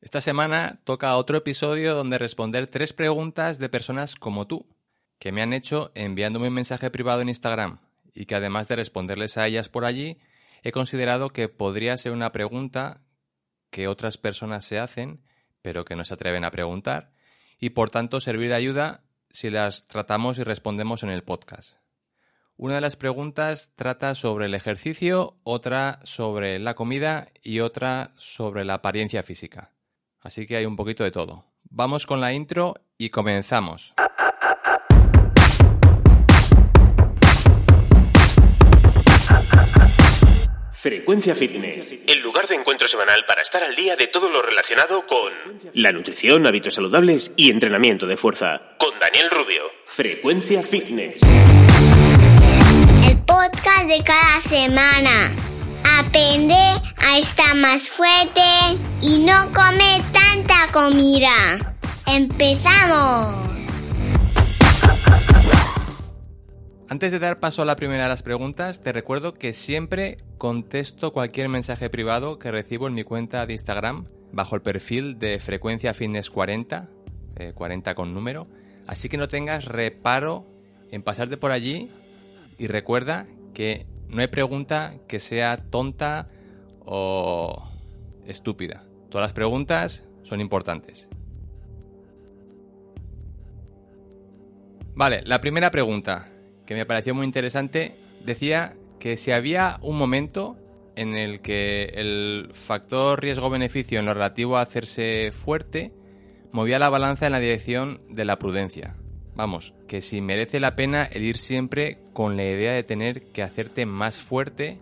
Esta semana toca otro episodio donde responder tres preguntas de personas como tú, que me han hecho enviándome un mensaje privado en Instagram y que además de responderles a ellas por allí, he considerado que podría ser una pregunta que otras personas se hacen, pero que no se atreven a preguntar, y por tanto servir de ayuda si las tratamos y respondemos en el podcast. Una de las preguntas trata sobre el ejercicio, otra sobre la comida y otra sobre la apariencia física. Así que hay un poquito de todo. Vamos con la intro y comenzamos. Frecuencia Fitness. El lugar de encuentro semanal para estar al día de todo lo relacionado con La nutrición, hábitos saludables y entrenamiento de fuerza. con Daniel Rubio. Frecuencia Fitness. El podcast de cada semana. Aprende a estar más fuerte y no comer tanta comida. ¡Empezamos! Antes de dar paso a la primera de las preguntas, te recuerdo que siempre contesto cualquier mensaje privado que recibo en mi cuenta de Instagram bajo el perfil de Frecuencia Fitness 40, eh, 40 con número. Así que no tengas reparo en pasarte por allí y recuerda que no hay pregunta que sea tonta o estúpida. Todas las preguntas son importantes. Vale, la primera pregunta, que me pareció muy interesante, decía que si había un momento en el que el factor riesgo-beneficio en lo relativo a hacerse fuerte movía la balanza en la dirección de la prudencia. Vamos, que si merece la pena el ir siempre con la idea de tener que hacerte más fuerte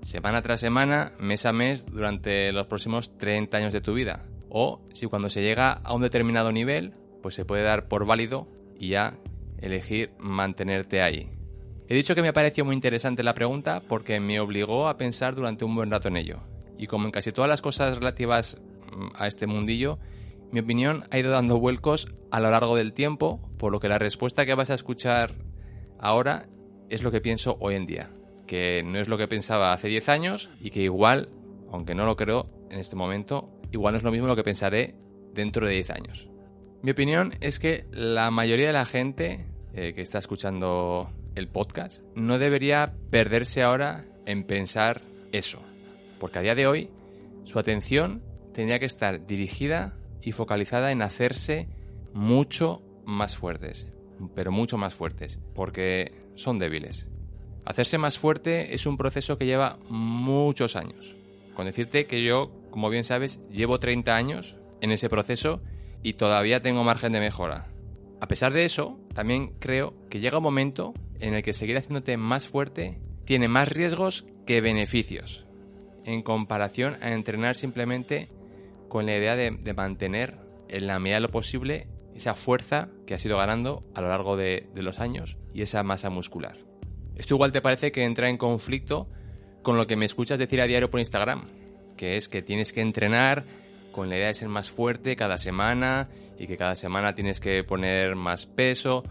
semana tras semana, mes a mes, durante los próximos 30 años de tu vida. O si cuando se llega a un determinado nivel, pues se puede dar por válido y ya elegir mantenerte ahí. He dicho que me pareció muy interesante la pregunta porque me obligó a pensar durante un buen rato en ello. Y como en casi todas las cosas relativas mm, a este mundillo, mi opinión ha ido dando vuelcos a lo largo del tiempo, por lo que la respuesta que vas a escuchar ahora es lo que pienso hoy en día, que no es lo que pensaba hace 10 años y que igual, aunque no lo creo en este momento, igual no es lo mismo lo que pensaré dentro de 10 años. Mi opinión es que la mayoría de la gente eh, que está escuchando el podcast no debería perderse ahora en pensar eso, porque a día de hoy su atención tendría que estar dirigida y focalizada en hacerse mucho más fuertes, pero mucho más fuertes, porque son débiles. Hacerse más fuerte es un proceso que lleva muchos años. Con decirte que yo, como bien sabes, llevo 30 años en ese proceso y todavía tengo margen de mejora. A pesar de eso, también creo que llega un momento en el que seguir haciéndote más fuerte tiene más riesgos que beneficios, en comparación a entrenar simplemente con la idea de, mantener en la medida de lo posible esa fuerza que has ido ganando a lo largo de, los años y esa masa muscular. Esto igual te parece que entra en conflicto con lo que me escuchas decir a diario por Instagram, que es que tienes que entrenar con la idea de ser más fuerte cada semana y que cada semana tienes que poner más peso.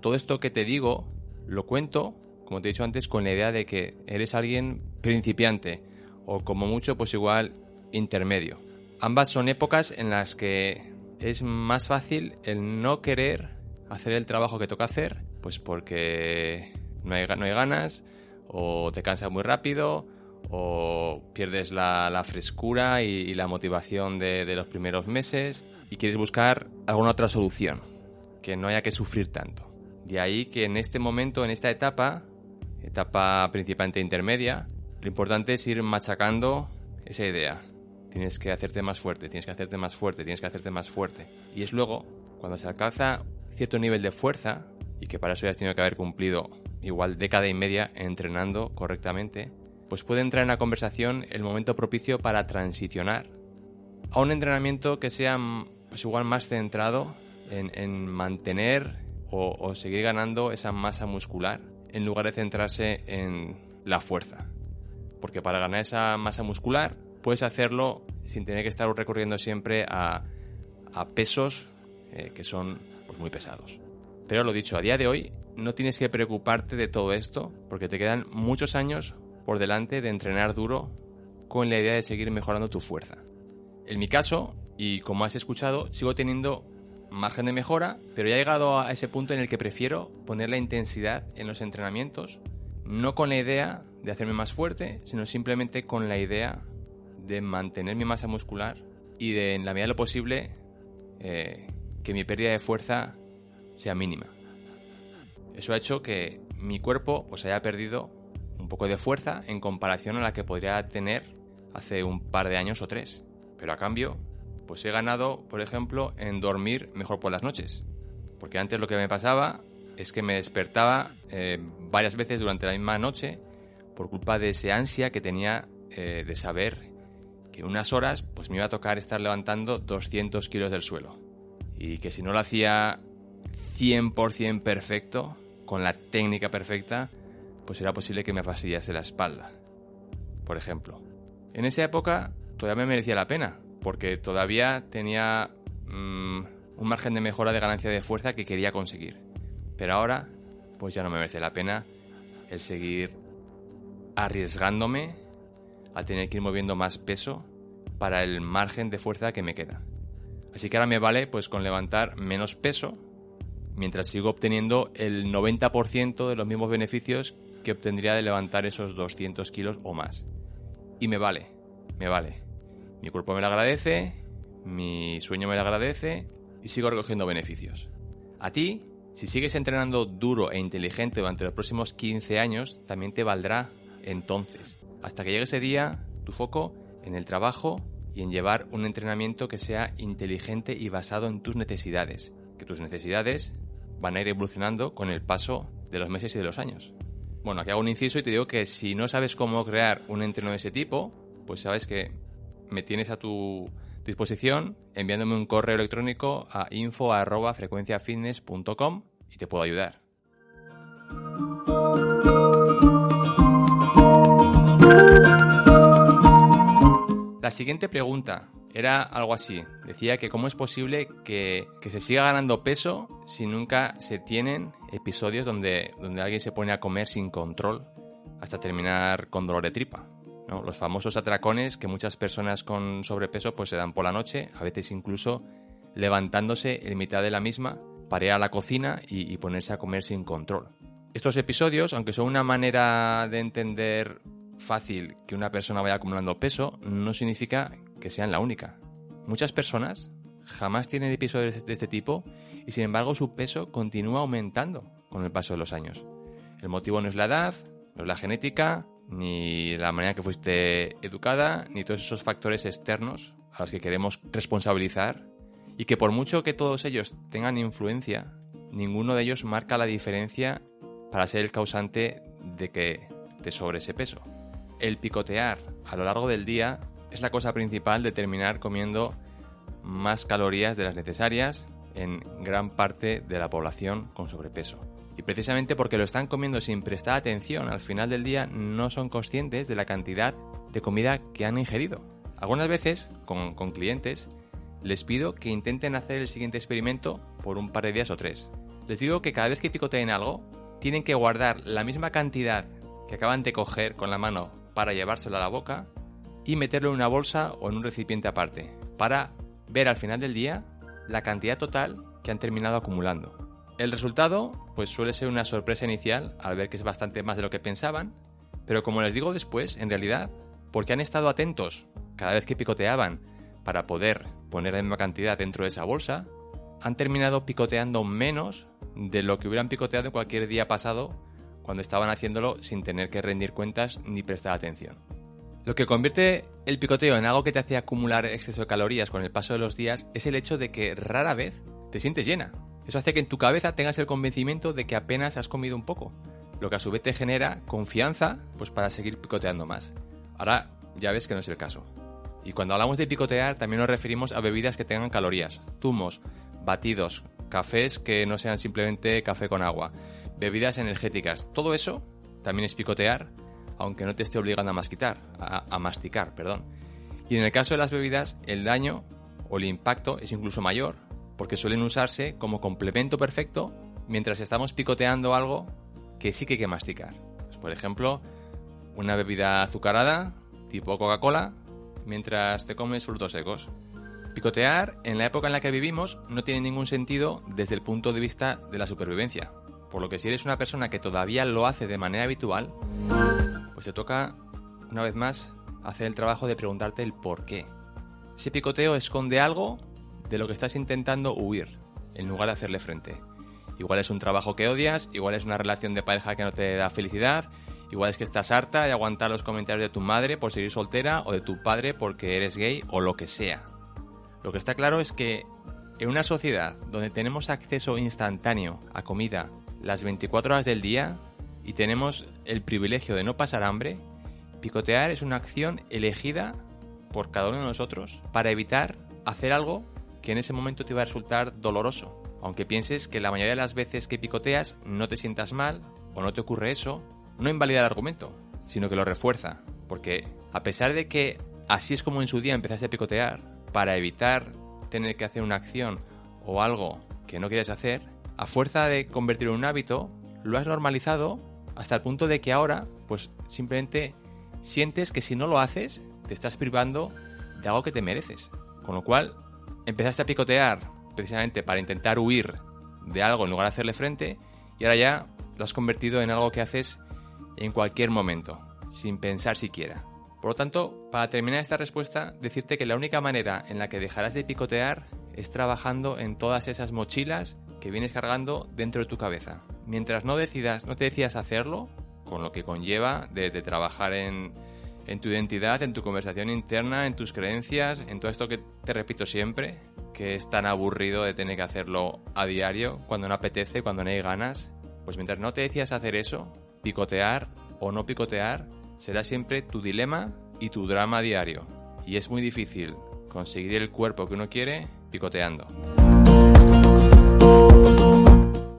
Todo esto que te digo lo cuento, como te he dicho antes, con la idea de que eres alguien principiante o como mucho pues igual intermedio. Ambas son épocas en las que es más fácil el no querer hacer el trabajo que toca hacer, pues porque no hay, ganas o te cansas muy rápido o pierdes la, frescura y, y, la motivación de, de los primeros meses y quieres buscar alguna otra solución, que no haya que sufrir tanto. De ahí que en este momento, en esta etapa, etapa principalmente intermedia, lo importante es ir machacando esa idea. Tienes que hacerte más fuerte, tienes que hacerte más fuerte, tienes que hacerte más fuerte. Y es luego, cuando se alcanza cierto nivel de fuerza, y que para eso ya has tenido que haber cumplido igual década y media entrenando correctamente, pues puede entrar en la conversación el momento propicio para transicionar a un entrenamiento que sea pues igual más centrado en, mantener o, o seguir ganando esa masa muscular en lugar de centrarse en la fuerza. Porque para ganar esa masa muscular puedes hacerlo sin tener que estar recurriendo siempre a, pesos eh, que son pues, muy pesados. Pero lo dicho, a día de hoy no tienes que preocuparte de todo esto porque te quedan muchos años por delante de entrenar duro con la idea de seguir mejorando tu fuerza. En mi caso, y como has escuchado, sigo teniendo margen de mejora, pero ya he llegado a ese punto en el que prefiero poner la intensidad en los entrenamientos, no con la idea de hacerme más fuerte, sino simplemente con la idea de mantener mi masa muscular y de, en la medida de lo posible, eh, que mi pérdida de fuerza sea mínima. Eso ha hecho que mi cuerpo pues, haya perdido un poco de fuerza en comparación a la que podría tener hace un par de años o tres. Pero a cambio, pues he ganado, por ejemplo, en dormir mejor por las noches. Porque antes lo que me pasaba es que me despertaba eh, varias veces durante la misma noche por culpa de ese ansia que tenía eh, de saber en unas horas pues me iba a tocar estar levantando 200 kilos del suelo. Y que si no lo hacía 100% perfecto, con la técnica perfecta, pues era posible que me fastidiase la espalda. Por ejemplo. En esa época todavía me merecía la pena, porque todavía tenía mm, un margen de mejora de ganancia de fuerza que quería conseguir. Pero ahora, pues ya no me merece la pena el seguir arriesgándome a tener que ir moviendo más peso para el margen de fuerza que me queda. Así que ahora me vale pues con levantar menos peso mientras sigo obteniendo el 90% de los mismos beneficios que obtendría de levantar esos 200 kilos o más. Y me vale, me vale. Mi cuerpo me lo agradece, mi sueño me lo agradece y sigo recogiendo beneficios. A ti, si sigues entrenando duro e inteligente durante los próximos 15 años, también te valdrá entonces. Hasta que llegue ese día, tu foco en el trabajo y en llevar un entrenamiento que sea inteligente y basado en tus necesidades. Que tus necesidades van a ir evolucionando con el paso de los meses y de los años. Bueno, aquí hago un inciso y te digo que si no sabes cómo crear un entreno de ese tipo, pues sabes que me tienes a tu disposición enviándome un correo electrónico a info.frecuenciafitness.com y te puedo ayudar. La siguiente pregunta era algo así. Decía que cómo es posible que, se siga ganando peso si nunca se tienen episodios donde, donde alguien se pone a comer sin control hasta terminar con dolor de tripa. Los famosos atracones que muchas personas con sobrepeso pues se dan por la noche, a veces incluso levantándose en mitad de la misma para ir a la cocina y, y ponerse a comer sin control. Estos episodios, aunque son una manera de entender fácil que una persona vaya acumulando peso, no significa que sean la única. Muchas personas jamás tienen episodios de este tipo y sin embargo su peso continúa aumentando con el paso de los años. El motivo no es la edad, no es la genética, ni la manera que fuiste educada, ni todos esos factores externos a los que queremos responsabilizar y que por mucho que todos ellos tengan influencia, ninguno de ellos marca la diferencia para ser el causante de que te sobre ese peso. El picotear a lo largo del día es la cosa principal de terminar comiendo más calorías de las necesarias en gran parte de la población con sobrepeso. Y precisamente porque lo están comiendo sin prestar atención al final del día no son conscientes de la cantidad de comida que han ingerido. Algunas veces, con, clientes, les pido que intenten hacer el siguiente experimento por un par de días o tres. Les digo que cada vez que picoteen algo, tienen que guardar la misma cantidad que acaban de coger con la mano para llevárselo a la boca y meterlo en una bolsa o en un recipiente aparte, para ver al final del día la cantidad total que han terminado acumulando. El resultado, pues suele ser una sorpresa inicial al ver que es bastante más de lo que pensaban, pero como les digo después, en realidad, porque han estado atentos cada vez que picoteaban para poder poner la misma cantidad dentro de esa bolsa, han terminado picoteando menos de lo que hubieran picoteado cualquier día pasado cuando estaban haciéndolo sin tener que rendir cuentas ni prestar atención. Lo que convierte el picoteo en algo que te hace acumular exceso de calorías con el paso de los días es el hecho de que rara vez te sientes llena. Eso hace que en tu cabeza tengas el convencimiento de que apenas has comido un poco, lo que a su vez te genera confianza pues para seguir picoteando más. Ahora ya ves que no es el caso. Y cuando hablamos de picotear también nos referimos a bebidas que tengan calorías, zumos, batidos, cafés que no sean simplemente café con agua, bebidas energéticas. Todo eso también es picotear, aunque no te esté obligando a masticar, a, masticar, perdón. Y en el caso de las bebidas, el daño o el impacto es incluso mayor, porque suelen usarse como complemento perfecto mientras estamos picoteando algo que sí que hay que masticar. Pues, por ejemplo, una bebida azucarada, tipo Coca-Cola, mientras te comes frutos secos. Picotear, en la época en la que vivimos, no tiene ningún sentido desde el punto de vista de la supervivencia. Por lo que si eres una persona que todavía lo hace de manera habitual, pues te toca, una vez más, hacer el trabajo de preguntarte el por qué. Ese picoteo esconde algo de lo que estás intentando huir, en lugar de hacerle frente. Igual es un trabajo que odias, igual es una relación de pareja que no te da felicidad, igual es que estás harta de aguantar los comentarios de tu madre por seguir soltera o de tu padre porque eres gay o lo que sea. Lo que está claro es que en una sociedad donde tenemos acceso instantáneo a comida, las 24 horas del día y tenemos el privilegio de no pasar hambre, picotear es una acción elegida por cada uno de nosotros para evitar hacer algo que en ese momento te va a resultar doloroso. Aunque pienses que la mayoría de las veces que picoteas no te sientas mal o no te ocurre eso, no invalida el argumento, sino que lo refuerza. Porque a pesar de que así es como en su día empezaste a picotear, para evitar tener que hacer una acción o algo que no quieres hacer, a fuerza de convertirlo en un hábito, lo has normalizado hasta el punto de que ahora, pues simplemente sientes que si no lo haces, te estás privando de algo que te mereces. Con lo cual, empezaste a picotear precisamente para intentar huir de algo en lugar de hacerle frente y ahora ya lo has convertido en algo que haces en cualquier momento, sin pensar siquiera. Por lo tanto, para terminar esta respuesta, decirte que la única manera en la que dejarás de picotear es trabajando en todas esas mochilas que vienes cargando dentro de tu cabeza. Mientras no decidas, no te decidas hacerlo, con lo que conlleva de, trabajar en, en tu identidad, en tu conversación interna, en tus creencias, en todo esto que te repito siempre, que es tan aburrido de tener que hacerlo a diario, cuando no apetece, cuando no hay ganas, pues mientras no te decidas hacer eso, picotear o no picotear será siempre tu dilema y tu drama diario. Y es muy difícil conseguir el cuerpo que uno quiere picoteando.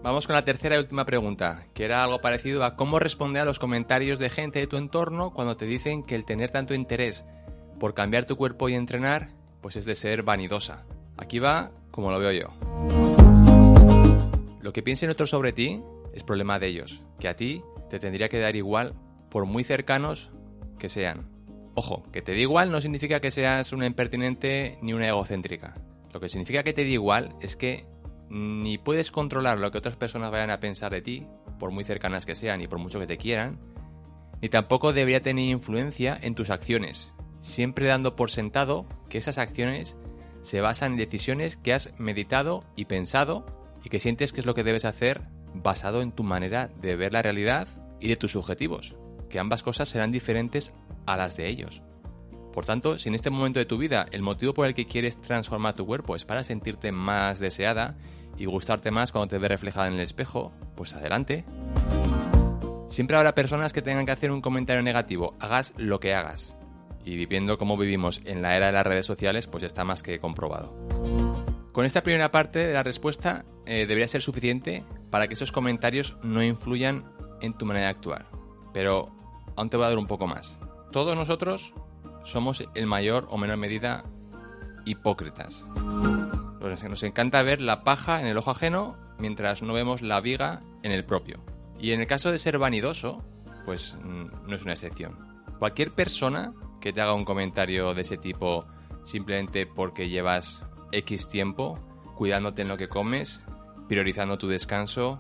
Vamos con la tercera y última pregunta, que era algo parecido a cómo responder a los comentarios de gente de tu entorno cuando te dicen que el tener tanto interés por cambiar tu cuerpo y entrenar, pues es de ser vanidosa. Aquí va como lo veo yo. Lo que piensen otros sobre ti es problema de ellos, que a ti te tendría que dar igual por muy cercanos que sean. Ojo, que te dé igual no significa que seas una impertinente ni una egocéntrica. Lo que significa que te dé igual es que ni puedes controlar lo que otras personas vayan a pensar de ti, por muy cercanas que sean y por mucho que te quieran, ni tampoco debería tener influencia en tus acciones, siempre dando por sentado que esas acciones se basan en decisiones que has meditado y pensado y que sientes que es lo que debes hacer basado en tu manera de ver la realidad y de tus objetivos, que ambas cosas serán diferentes a las de ellos. Por tanto, si en este momento de tu vida el motivo por el que quieres transformar tu cuerpo es para sentirte más deseada y gustarte más cuando te ves reflejada en el espejo, pues adelante. Siempre habrá personas que tengan que hacer un comentario negativo, hagas lo que hagas. Y viviendo como vivimos en la era de las redes sociales, pues está más que comprobado. Con esta primera parte de la respuesta eh, debería ser suficiente para que esos comentarios no influyan en tu manera de actuar. Pero aún te voy a dar un poco más. Todos nosotros somos en mayor o menor medida hipócritas. Nos encanta ver la paja en el ojo ajeno mientras no vemos la viga en el propio. Y en el caso de ser vanidoso, pues mm, no es una excepción. Cualquier persona que te haga un comentario de ese tipo simplemente porque llevas X tiempo cuidándote en lo que comes, priorizando tu descanso,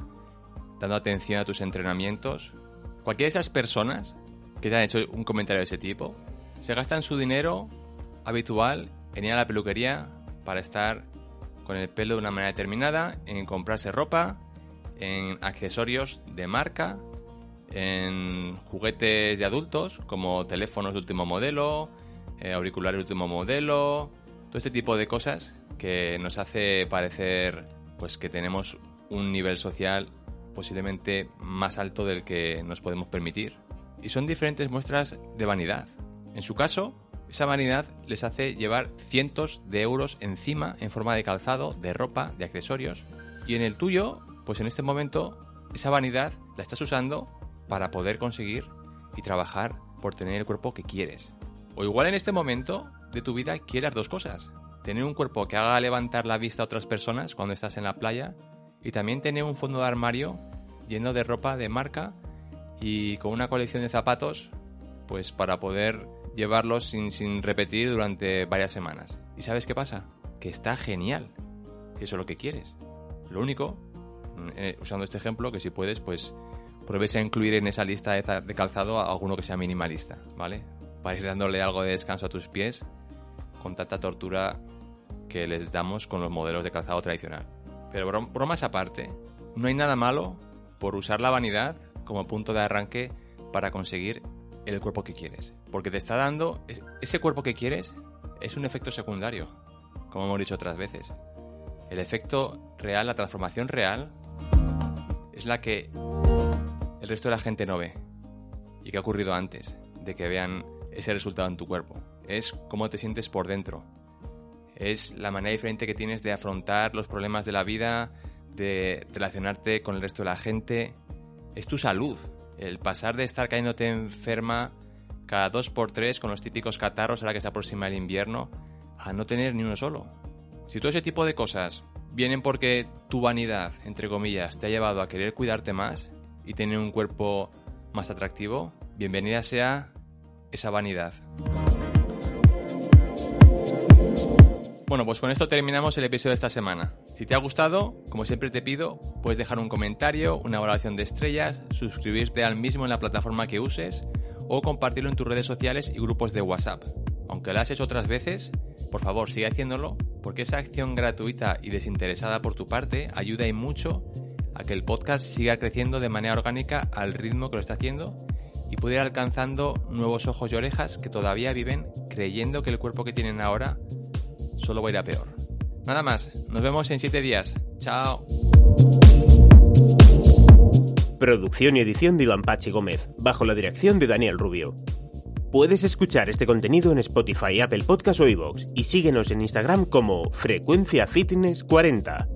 dando atención a tus entrenamientos, cualquiera de esas personas que te han hecho un comentario de ese tipo, se gastan su dinero habitual en ir a la peluquería para estar con el pelo de una manera determinada, en comprarse ropa, en accesorios de marca, en juguetes de adultos como teléfonos de último modelo, eh, auriculares de último modelo, todo este tipo de cosas que nos hace parecer pues que tenemos un nivel social posiblemente más alto del que nos podemos permitir. Y son diferentes muestras de vanidad. En su caso, esa vanidad les hace llevar cientos de euros encima en forma de calzado, de ropa, de accesorios. Y en el tuyo, pues en este momento, esa vanidad la estás usando para poder conseguir y trabajar por tener el cuerpo que quieres. O igual en este momento de tu vida quieras dos cosas. Tener un cuerpo que haga levantar la vista a otras personas cuando estás en la playa y también tener un fondo de armario lleno de ropa de marca y con una colección de zapatos pues para poder llevarlos sin, sin repetir durante varias semanas. ¿Y sabes qué pasa? Que está genial, si eso es lo que quieres. Lo único, eh, usando este ejemplo, que si puedes, pues pruebes a incluir en esa lista de, de calzado a alguno que sea minimalista, ¿vale? Para ir dándole algo de descanso a tus pies con tanta tortura que les damos con los modelos de calzado tradicional. Pero bromas aparte, no hay nada malo por usar la vanidad como punto de arranque para conseguir el cuerpo que quieres. Porque te está dando ese cuerpo que quieres es un efecto secundario, como hemos dicho otras veces. El efecto real, la transformación real, es la que el resto de la gente no ve y que ha ocurrido antes de que vean ese resultado en tu cuerpo. Es cómo te sientes por dentro. Es la manera diferente que tienes de afrontar los problemas de la vida, de relacionarte con el resto de la gente. Es tu salud. El pasar de estar cayéndote enferma cada dos por tres con los típicos catarros ahora que se aproxima el invierno a no tener ni uno solo. Si todo ese tipo de cosas vienen porque tu vanidad, entre comillas, te ha llevado a querer cuidarte más y tener un cuerpo más atractivo, bienvenida sea esa vanidad. Bueno, pues con esto terminamos el episodio de esta semana. Si te ha gustado, como siempre te pido, puedes dejar un comentario, una valoración de estrellas, suscribirte al mismo en la plataforma que uses o compartirlo en tus redes sociales y grupos de WhatsApp. Aunque lo has hecho otras veces, por favor sigue haciéndolo porque esa acción gratuita y desinteresada por tu parte ayuda y mucho a que el podcast siga creciendo de manera orgánica al ritmo que lo está haciendo y pueda ir alcanzando nuevos ojos y orejas que todavía viven creyendo que el cuerpo que tienen ahora solo va a ir a peor. Nada más, nos vemos en 7 días. Chao. Producción y edición de Iván Pachi Gómez, bajo la dirección de Daniel Rubio. Puedes escuchar este contenido en Spotify, Apple Podcast o iVoox y síguenos en Instagram como Frecuencia Fitness 40.